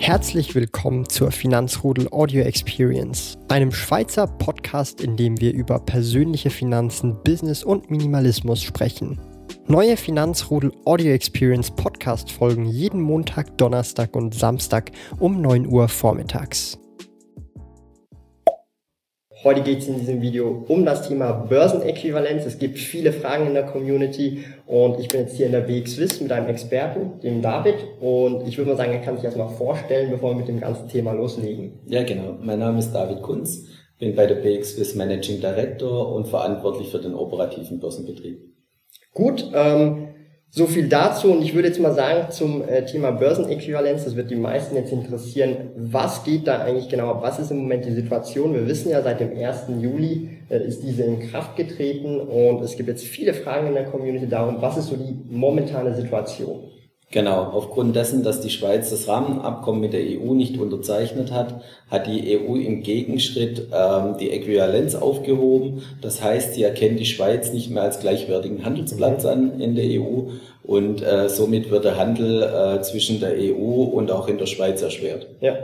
Herzlich willkommen zur Finanzrudel Audio Experience, einem Schweizer Podcast, in dem wir über persönliche Finanzen, Business und Minimalismus sprechen. Neue Finanzrudel Audio Experience Podcast folgen jeden Montag, Donnerstag und Samstag um 9 Uhr vormittags. Heute geht es in diesem Video um das Thema Börsenäquivalenz. Es gibt viele Fragen in der Community und ich bin jetzt hier in der BX Swiss mit einem Experten, dem David. Und ich würde mal sagen, er kann sich erstmal vorstellen, bevor wir mit dem ganzen Thema loslegen. Ja, genau. Mein Name ist David Kunz, bin bei der BX Swiss Managing Director und verantwortlich für den operativen Börsenbetrieb. Gut, ähm, so viel dazu und ich würde jetzt mal sagen zum äh, Thema Börsenäquivalenz, das wird die meisten jetzt interessieren, was geht da eigentlich genau ab, was ist im Moment die Situation? Wir wissen ja, seit dem 1. Juli äh, ist diese in Kraft getreten und es gibt jetzt viele Fragen in der Community darum, was ist so die momentane Situation? Genau, aufgrund dessen, dass die Schweiz das Rahmenabkommen mit der EU nicht unterzeichnet hat, hat die EU im Gegenschritt ähm, die Äquivalenz aufgehoben. Das heißt, sie erkennt die Schweiz nicht mehr als gleichwertigen Handelsplatz an in der EU und äh, somit wird der Handel äh, zwischen der EU und auch in der Schweiz erschwert. Ja.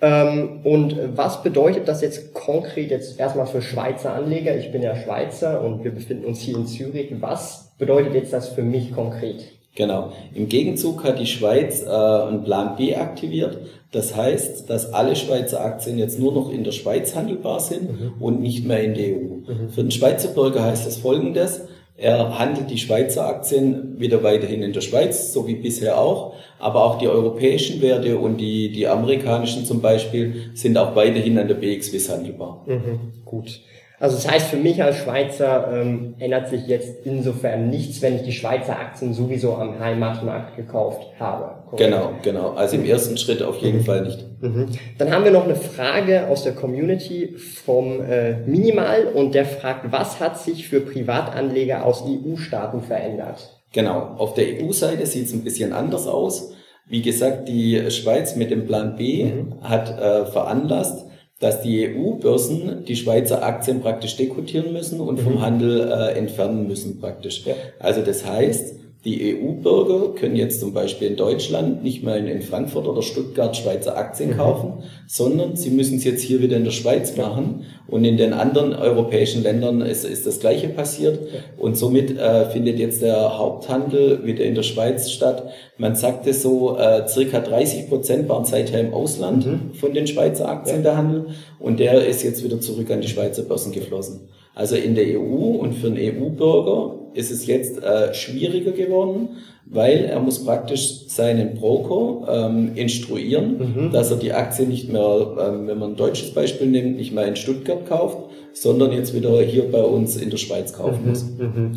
Ähm, und was bedeutet das jetzt konkret jetzt erstmal für Schweizer Anleger? Ich bin ja Schweizer und wir befinden uns hier in Zürich. Was bedeutet jetzt das für mich konkret? Genau. Im Gegenzug hat die Schweiz äh, einen Plan B aktiviert. Das heißt, dass alle Schweizer Aktien jetzt nur noch in der Schweiz handelbar sind mhm. und nicht mehr in der EU. Mhm. Für den Schweizer Bürger heißt das folgendes. Er handelt die Schweizer Aktien wieder weiterhin in der Schweiz, so wie bisher auch. Aber auch die europäischen Werte und die, die amerikanischen zum Beispiel sind auch weiterhin an der BXWIS handelbar. Mhm. Gut. Also das heißt, für mich als Schweizer ähm, ändert sich jetzt insofern nichts, wenn ich die Schweizer Aktien sowieso am Heimatmarkt gekauft habe. Korrekt? Genau, genau. Also im ersten Schritt auf jeden mhm. Fall nicht. Mhm. Dann haben wir noch eine Frage aus der Community vom äh, Minimal und der fragt, was hat sich für Privatanleger aus EU-Staaten verändert? Genau, auf der EU-Seite sieht es ein bisschen anders aus. Wie gesagt, die Schweiz mit dem Plan B mhm. hat äh, veranlasst, dass die EU-Börsen die Schweizer Aktien praktisch dekutieren müssen und vom mhm. Handel äh, entfernen müssen praktisch. Ja. Also das heißt, die EU-Bürger können jetzt zum Beispiel in Deutschland nicht mehr in, Frankfurt oder Stuttgart Schweizer Aktien mhm. kaufen, sondern sie müssen es jetzt hier wieder in der Schweiz machen. Und in den anderen europäischen Ländern ist, ist das Gleiche passiert. Und somit äh, findet jetzt der Haupthandel wieder in der Schweiz statt. Man sagte so, äh, circa 30 Prozent waren seither im Ausland mhm. von den Schweizer Aktien der Handel. Und der ist jetzt wieder zurück an die Schweizer Börsen geflossen. Also in der EU und für einen EU-Bürger ist es jetzt äh, schwieriger geworden, weil er muss praktisch seinen Broker ähm, instruieren, mhm. dass er die Aktie nicht mehr, ähm, wenn man ein deutsches Beispiel nimmt, nicht mehr in Stuttgart kauft, sondern jetzt wieder hier bei uns in der Schweiz kaufen mhm. muss. Mhm.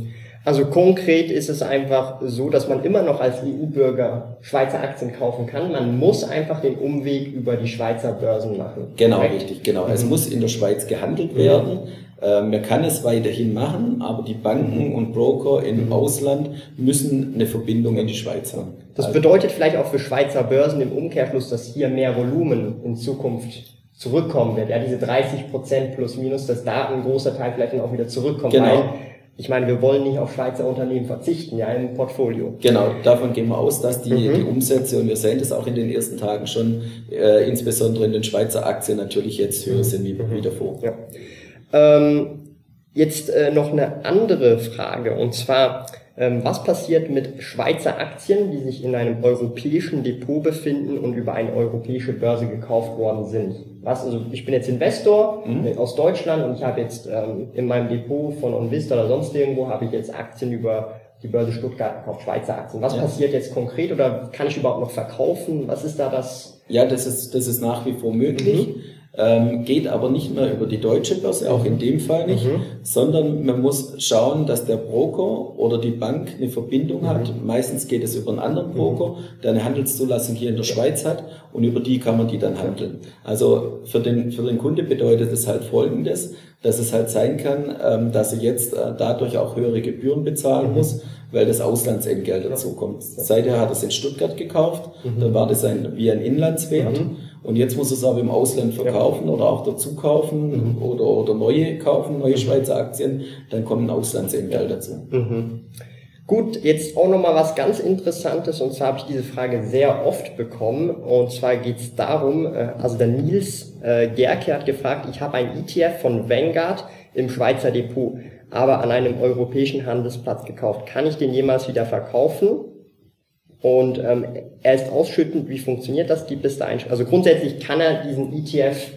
Also konkret ist es einfach so, dass man immer noch als EU-Bürger Schweizer Aktien kaufen kann. Man muss einfach den Umweg über die Schweizer Börsen machen. Genau, Correct? richtig, genau. Es mhm. muss in der Schweiz gehandelt werden. Ähm, man kann es weiterhin machen, aber die Banken und Broker im mhm. Ausland müssen eine Verbindung in die Schweiz haben. Das also bedeutet vielleicht auch für Schweizer Börsen im Umkehrschluss, dass hier mehr Volumen in Zukunft zurückkommen wird. Ja, diese 30 Prozent plus minus, dass da ein großer Teil vielleicht dann auch wieder zurückkommt. Genau. Weil ich meine, wir wollen nicht auf Schweizer Unternehmen verzichten, ja, im Portfolio. Genau, davon gehen wir aus, dass die, mhm. die Umsätze, und wir sehen das auch in den ersten Tagen schon, äh, insbesondere in den Schweizer Aktien natürlich jetzt höher sind wie, mhm. wie davor. Ja. Ähm, jetzt äh, noch eine andere Frage, und zwar, was passiert mit Schweizer Aktien, die sich in einem europäischen Depot befinden und über eine europäische Börse gekauft worden sind? Was, also ich bin jetzt Investor mhm. aus Deutschland und ich habe jetzt ähm, in meinem Depot von Onvista oder sonst irgendwo habe ich jetzt Aktien über die Börse Stuttgart gekauft, Schweizer Aktien. Was ja. passiert jetzt konkret oder kann ich überhaupt noch verkaufen? Was ist da das? Ja, das ist, das ist nach wie vor möglich. Mhm ähm, geht aber nicht mehr über die deutsche Börse, auch in dem Fall nicht, mhm. sondern man muss schauen, dass der Broker oder die Bank eine Verbindung mhm. hat. Meistens geht es über einen anderen Broker, mhm. der eine Handelszulassung hier in der Schweiz hat und über die kann man die dann handeln. Also für den, für den Kunde bedeutet es halt Folgendes, dass es halt sein kann, ähm, dass er jetzt äh, dadurch auch höhere Gebühren bezahlen mhm. muss, weil das Auslandsentgelt dazu kommt. Seither hat er es in Stuttgart gekauft, mhm. dann war das ein, wie ein Inlandswert. Mhm. Und jetzt muss es aber im Ausland verkaufen ja. oder auch dazu kaufen mhm. oder, oder neue kaufen, neue mhm. Schweizer Aktien, dann kommen Auslandsentgelt dazu. Mhm. Gut, jetzt auch nochmal was ganz Interessantes und zwar habe ich diese Frage sehr oft bekommen und zwar geht es darum, äh, also der Nils äh, Gerke hat gefragt, ich habe ein ETF von Vanguard im Schweizer Depot, aber an einem europäischen Handelsplatz gekauft. Kann ich den jemals wieder verkaufen? Und ähm, er ist ausschüttend, wie funktioniert das? Gibt es da ein, also grundsätzlich kann er diesen ETF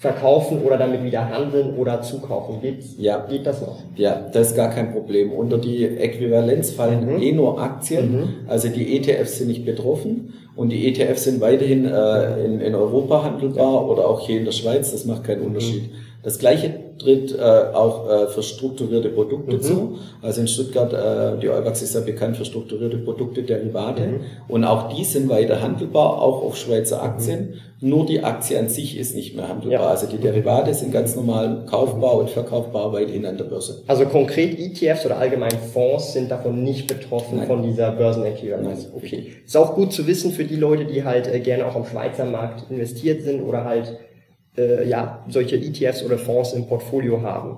verkaufen oder damit wieder handeln oder zukaufen. Geht's, ja. Geht das noch? Ja, das ist gar kein Problem. Unter die Äquivalenz fallen mhm. eh nur Aktien. Mhm. Also die ETFs sind nicht betroffen und die ETFs sind weiterhin äh, in, in Europa handelbar oder auch hier in der Schweiz. Das macht keinen Unterschied. Mhm. Das gleiche tritt äh, auch äh, für strukturierte Produkte mhm. zu. Also in Stuttgart, äh, die Euwax ist ja bekannt für strukturierte Produkte, Derivate. Mhm. Und auch die sind weiter handelbar, auch auf Schweizer Aktien. Mhm. Nur die Aktie an sich ist nicht mehr handelbar. Ja. Also die Derivate sind ganz normal kaufbar und verkaufbar weiterhin an der Börse. Also konkret ETFs oder allgemein Fonds sind davon nicht betroffen Nein. von dieser Börsenäquivalenz. Okay. Ist auch gut zu wissen für die Leute, die halt äh, gerne auch am Schweizer Markt investiert sind oder halt äh, ja, solche ETFs oder Fonds im Portfolio haben.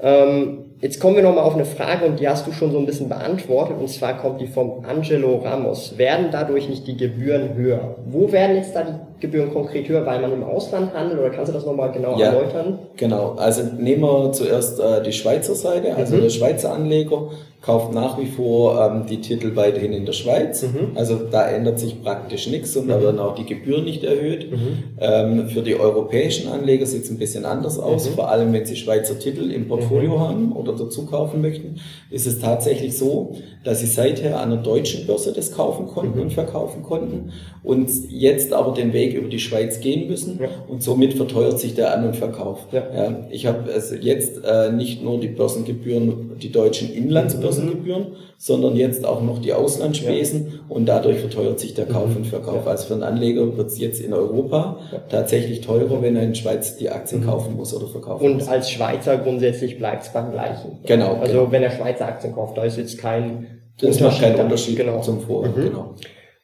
Ähm, jetzt kommen wir nochmal auf eine Frage und die hast du schon so ein bisschen beantwortet und zwar kommt die vom Angelo Ramos. Werden dadurch nicht die Gebühren höher? Wo werden jetzt da die Gebühren konkret höher, weil man im Ausland handelt oder kannst du das nochmal genau ja, erläutern? Genau, also nehmen wir zuerst äh, die Schweizer Seite, also mhm. der Schweizer Anleger kauft nach wie vor ähm, die Titel weiterhin in der Schweiz. Mhm. Also da ändert sich praktisch nichts und mhm. da werden auch die Gebühren nicht erhöht. Mhm. Ähm, für die europäischen Anleger sieht es ein bisschen anders aus, mhm. vor allem wenn sie Schweizer Titel im Portfolio mhm. haben oder dazu kaufen möchten, ist es tatsächlich so, dass sie seither an der deutschen Börse das kaufen konnten mhm. und verkaufen konnten und jetzt aber den Weg über die Schweiz gehen müssen ja. und somit verteuert sich der An- und Verkauf. Ja. Ja, ich habe also jetzt äh, nicht nur die Börsengebühren, die deutschen Inlandsbörsen, Börsengebühren, sondern jetzt auch noch die Auslandsspesen ja. und dadurch verteuert sich der Kauf mhm. und Verkauf. Ja. Also für einen Anleger wird es jetzt in Europa ja. tatsächlich teurer, wenn er in Schweiz die Aktien mhm. kaufen muss oder verkaufen und muss. Und als Schweizer grundsätzlich bleibt es beim gleichen. Genau. Also genau. wenn er Schweizer Aktien kauft, da ist jetzt kein das Unterschied macht keinen Unterschied genau. zum Vorher. Mhm. Genau.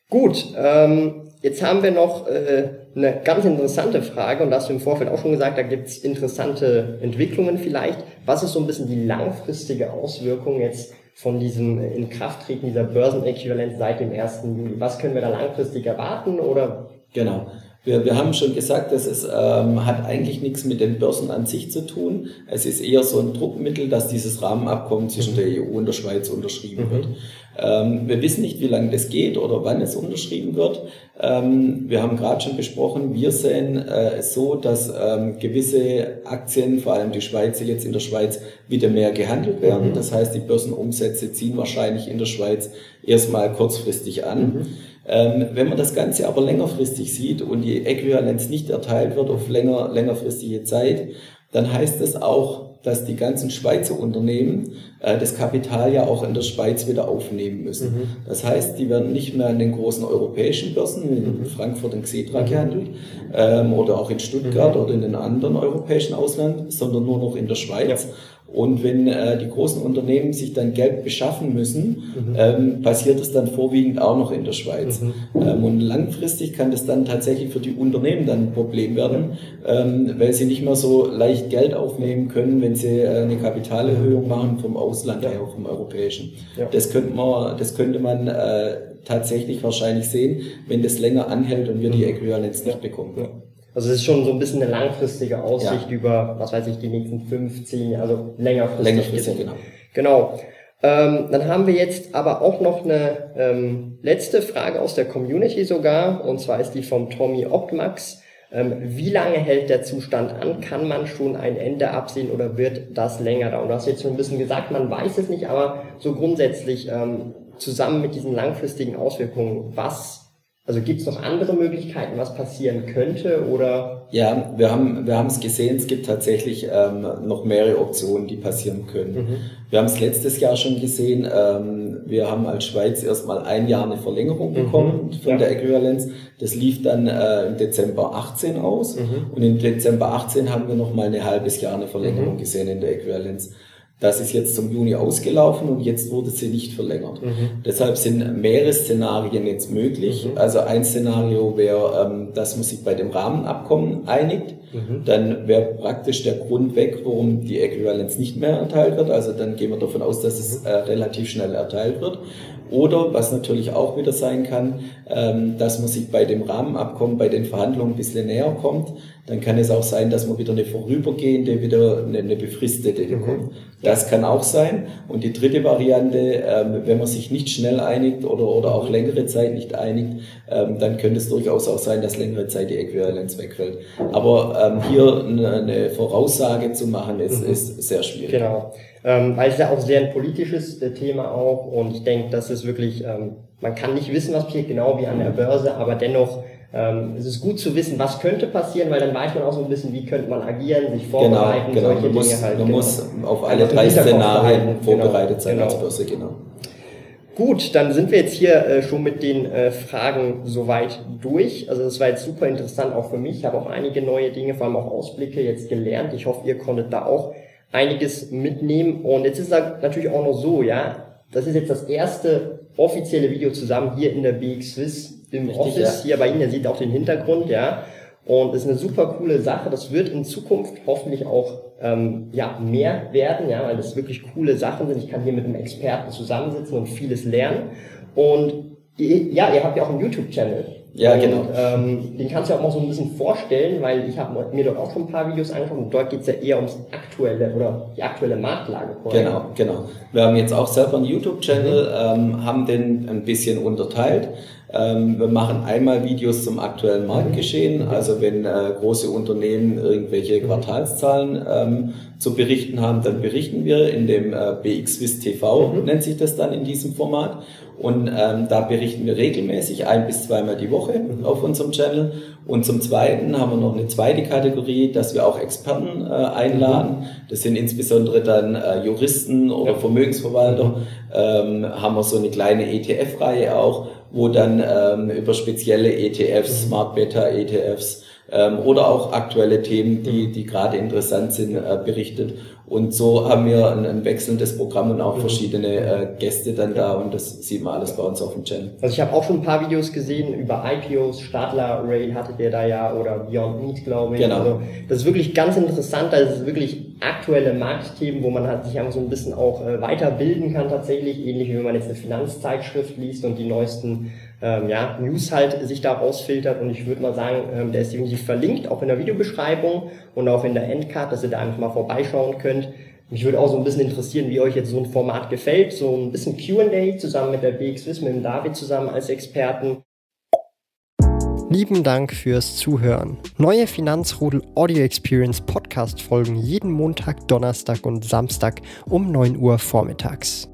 Gut, ähm, Jetzt haben wir noch äh, eine ganz interessante Frage und da hast du im Vorfeld auch schon gesagt, da gibt es interessante Entwicklungen vielleicht. Was ist so ein bisschen die langfristige Auswirkung jetzt von diesem Inkrafttreten dieser Börsenäquivalenz seit dem 1. Juli? Was können wir da langfristig erwarten oder? Genau. Wir, wir haben schon gesagt, dass es ähm, hat eigentlich nichts mit den Börsen an sich zu tun. Es ist eher so ein Druckmittel, dass dieses Rahmenabkommen zwischen der EU und der Schweiz unterschrieben mhm. wird. Ähm, wir wissen nicht, wie lange das geht oder wann es unterschrieben wird. Ähm, wir haben gerade schon besprochen, wir sehen äh, es so, dass ähm, gewisse Aktien, vor allem die Schweizer jetzt in der Schweiz, wieder mehr gehandelt werden. Mhm. Das heißt, die Börsenumsätze ziehen wahrscheinlich in der Schweiz erstmal kurzfristig an. Mhm. Ähm, wenn man das Ganze aber längerfristig sieht und die Äquivalenz nicht erteilt wird auf länger, längerfristige Zeit, dann heißt es auch, dass die ganzen Schweizer Unternehmen äh, das Kapital ja auch in der Schweiz wieder aufnehmen müssen. Mhm. Das heißt, die werden nicht mehr an den großen europäischen Börsen, in mhm. Frankfurt und Xetra mhm. gehandelt, ähm, oder auch in Stuttgart mhm. oder in den anderen europäischen Ausland, sondern nur noch in der Schweiz. Ja. Und wenn äh, die großen Unternehmen sich dann Geld beschaffen müssen, mhm. ähm, passiert es dann vorwiegend auch noch in der Schweiz. Mhm. Ähm, und langfristig kann das dann tatsächlich für die Unternehmen dann ein Problem werden, ähm, weil sie nicht mehr so leicht Geld aufnehmen können, wenn sie äh, eine Kapitalerhöhung machen vom Ausland ja. her, vom europäischen. Ja. Das könnte man, das könnte man äh, tatsächlich wahrscheinlich sehen, wenn das länger anhält und wir die mhm. Äquivalenz nicht bekommen. Ja. Also es ist schon so ein bisschen eine langfristige Aussicht ja. über, was weiß ich, die nächsten 15 Jahre, also längerfristig. Längerfristig, genau. Genau. Ähm, dann haben wir jetzt aber auch noch eine ähm, letzte Frage aus der Community sogar, und zwar ist die vom Tommy Optmax. Ähm, wie lange hält der Zustand an? Kann man schon ein Ende absehen oder wird das länger dauern? Du hast jetzt schon ein bisschen gesagt, man weiß es nicht, aber so grundsätzlich ähm, zusammen mit diesen langfristigen Auswirkungen, was also gibt es noch andere Möglichkeiten, was passieren könnte oder? Ja, wir haben wir haben es gesehen. Es gibt tatsächlich ähm, noch mehrere Optionen, die passieren können. Mhm. Wir haben es letztes Jahr schon gesehen. Ähm, wir haben als Schweiz erstmal ein Jahr eine Verlängerung mhm. bekommen mhm. von ja. der Äquivalenz. Das lief dann äh, im Dezember 18 aus mhm. und im Dezember 18 haben wir noch mal ein halbes Jahr eine Verlängerung mhm. gesehen in der Äquivalenz. Das ist jetzt zum Juni ausgelaufen und jetzt wurde sie nicht verlängert. Mhm. Deshalb sind mehrere Szenarien jetzt möglich. Mhm. Also ein Szenario wäre, ähm, dass man sich bei dem Rahmenabkommen einigt. Mhm. Dann wäre praktisch der Grund weg, warum die Äquivalenz nicht mehr erteilt wird. Also dann gehen wir davon aus, dass es mhm. äh, relativ schnell erteilt wird. Oder was natürlich auch wieder sein kann, ähm, dass man sich bei dem Rahmenabkommen, bei den Verhandlungen ein bisschen näher kommt. Dann kann es auch sein, dass man wieder eine vorübergehende, wieder eine, eine befristete mhm. bekommt. Das kann auch sein. Und die dritte Variante, ähm, wenn man sich nicht schnell einigt oder, oder auch längere Zeit nicht einigt, ähm, dann könnte es durchaus auch sein, dass längere Zeit die Äquivalenz wegfällt. Aber hier eine Voraussage zu machen, ist, mhm. ist sehr schwierig. Genau ähm, weil es ja auch sehr ein politisches äh, Thema auch und ich denke, das ist wirklich, ähm, man kann nicht wissen, was passiert, genau wie an der Börse, aber dennoch ähm, es ist gut zu wissen, was könnte passieren, weil dann weiß man auch so ein bisschen, wie könnte man agieren, sich genau, vorbereiten, genau, genau. solche man Dinge halt. Man genau. muss auf alle drei Szenarien genau, vorbereitet sein genau. als Börse, genau. Gut, dann sind wir jetzt hier äh, schon mit den äh, Fragen soweit durch. Also das war jetzt super interessant auch für mich. Ich habe auch einige neue Dinge, vor allem auch Ausblicke jetzt gelernt. Ich hoffe, ihr konntet da auch einiges mitnehmen. Und jetzt ist es natürlich auch noch so, ja, das ist jetzt das erste offizielle Video zusammen hier in der BX Swiss im Richtig, Office, ja. hier bei Ihnen, ihr seht auch den Hintergrund, ja. Und ist eine super coole Sache. Das wird in Zukunft hoffentlich auch ähm, ja, mehr werden, ja, weil das wirklich coole Sachen sind. Ich kann hier mit einem Experten zusammensitzen und vieles lernen. Und ja, ihr habt ja auch einen YouTube-Channel. Ja, genau. Und, ähm, den kannst du ja auch mal so ein bisschen vorstellen, weil ich habe mir dort auch schon ein paar Videos angeschaut und dort geht's ja eher ums aktuelle oder die aktuelle Marktlage. Vorher. Genau, genau. Wir haben jetzt auch selber einen YouTube-Channel, mhm. ähm, haben den ein bisschen unterteilt. Ähm, wir machen einmal Videos zum aktuellen Marktgeschehen, also wenn äh, große Unternehmen irgendwelche mhm. Quartalszahlen ähm, zu berichten haben, dann berichten wir in dem äh, BXWIS TV, mhm. nennt sich das dann in diesem Format. Und ähm, da berichten wir regelmäßig ein bis zweimal die Woche mhm. auf unserem Channel. Und zum Zweiten haben wir noch eine zweite Kategorie, dass wir auch Experten äh, einladen. Mhm. Das sind insbesondere dann äh, Juristen oder. Vermögensverwalter. Ähm, haben wir so eine kleine ETF-Reihe auch, wo dann ähm, über spezielle ETFs, mhm. Smart Beta ETFs ähm, oder auch aktuelle Themen, die, die gerade interessant sind, äh, berichtet. Und so haben wir ein, ein wechselndes Programm und auch mhm. verschiedene äh, Gäste dann da und das sieht man alles bei uns auf dem Channel. Also ich habe auch schon ein paar Videos gesehen über IPOs, Stadler Rail hattet ihr da ja oder Beyond Meat, glaube ich. Genau. Also das ist wirklich ganz interessant, das ist wirklich aktuelle Marktthemen, wo man halt sich einfach so ein bisschen auch äh, weiterbilden kann tatsächlich, ähnlich wie wenn man jetzt eine Finanzzeitschrift liest und die neuesten ähm, ja, News halt sich da rausfiltert und ich würde mal sagen, ähm, der ist definitiv verlinkt, auch in der Videobeschreibung und auch in der Endcard, dass ihr da einfach mal vorbeischauen könnt. Mich würde auch so ein bisschen interessieren, wie euch jetzt so ein Format gefällt, so ein bisschen Q&A zusammen mit der BXWIS, mit dem David zusammen als Experten. Lieben Dank fürs Zuhören. Neue Finanzrudel Audio Experience Podcast folgen jeden Montag, Donnerstag und Samstag um 9 Uhr vormittags.